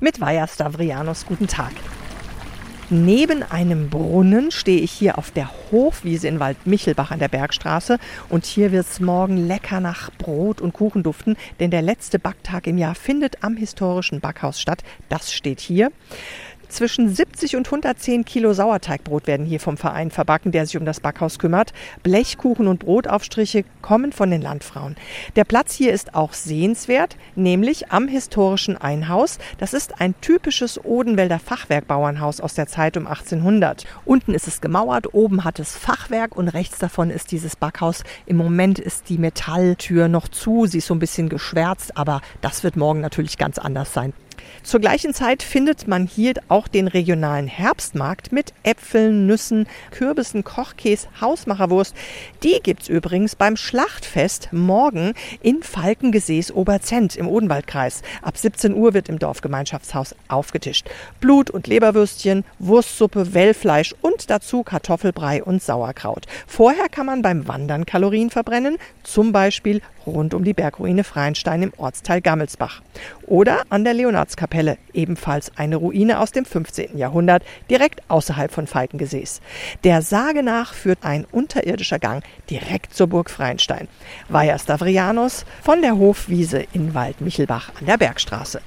mit Vaja Stavrianos. Guten Tag. Neben einem Brunnen stehe ich hier auf der Hofwiese in Waldmichelbach an der Bergstraße und hier wird es morgen lecker nach Brot und Kuchen duften, denn der letzte Backtag im Jahr findet am historischen Backhaus statt. Das steht hier. Zwischen 70 und 110 Kilo Sauerteigbrot werden hier vom Verein verbacken, der sich um das Backhaus kümmert. Blechkuchen und Brotaufstriche kommen von den Landfrauen. Der Platz hier ist auch sehenswert, nämlich am historischen Einhaus. Das ist ein typisches Odenwälder Fachwerkbauernhaus aus der Zeit um 1800. Unten ist es gemauert, oben hat es Fachwerk und rechts davon ist dieses Backhaus. Im Moment ist die Metalltür noch zu, sie ist so ein bisschen geschwärzt, aber das wird morgen natürlich ganz anders sein. Zur gleichen Zeit findet man hier auch den regionalen Herbstmarkt mit Äpfeln, Nüssen, Kürbissen, Kochkäse, Hausmacherwurst. Die gibt's übrigens beim Schlachtfest morgen in Falkengesäß Oberzent im Odenwaldkreis. Ab 17 Uhr wird im Dorfgemeinschaftshaus aufgetischt. Blut- und Leberwürstchen, Wurstsuppe, Wellfleisch und dazu Kartoffelbrei und Sauerkraut. Vorher kann man beim Wandern Kalorien verbrennen, zum Beispiel rund um die Bergruine Freienstein im Ortsteil Gammelsbach. Oder an der Leonardskapelle, ebenfalls eine Ruine aus dem 15. Jahrhundert, direkt außerhalb von Falkengesäß. Der Sage nach führt ein unterirdischer Gang direkt zur Burg Freienstein. Weiher Stavrianos von der Hofwiese in Waldmichelbach an der Bergstraße.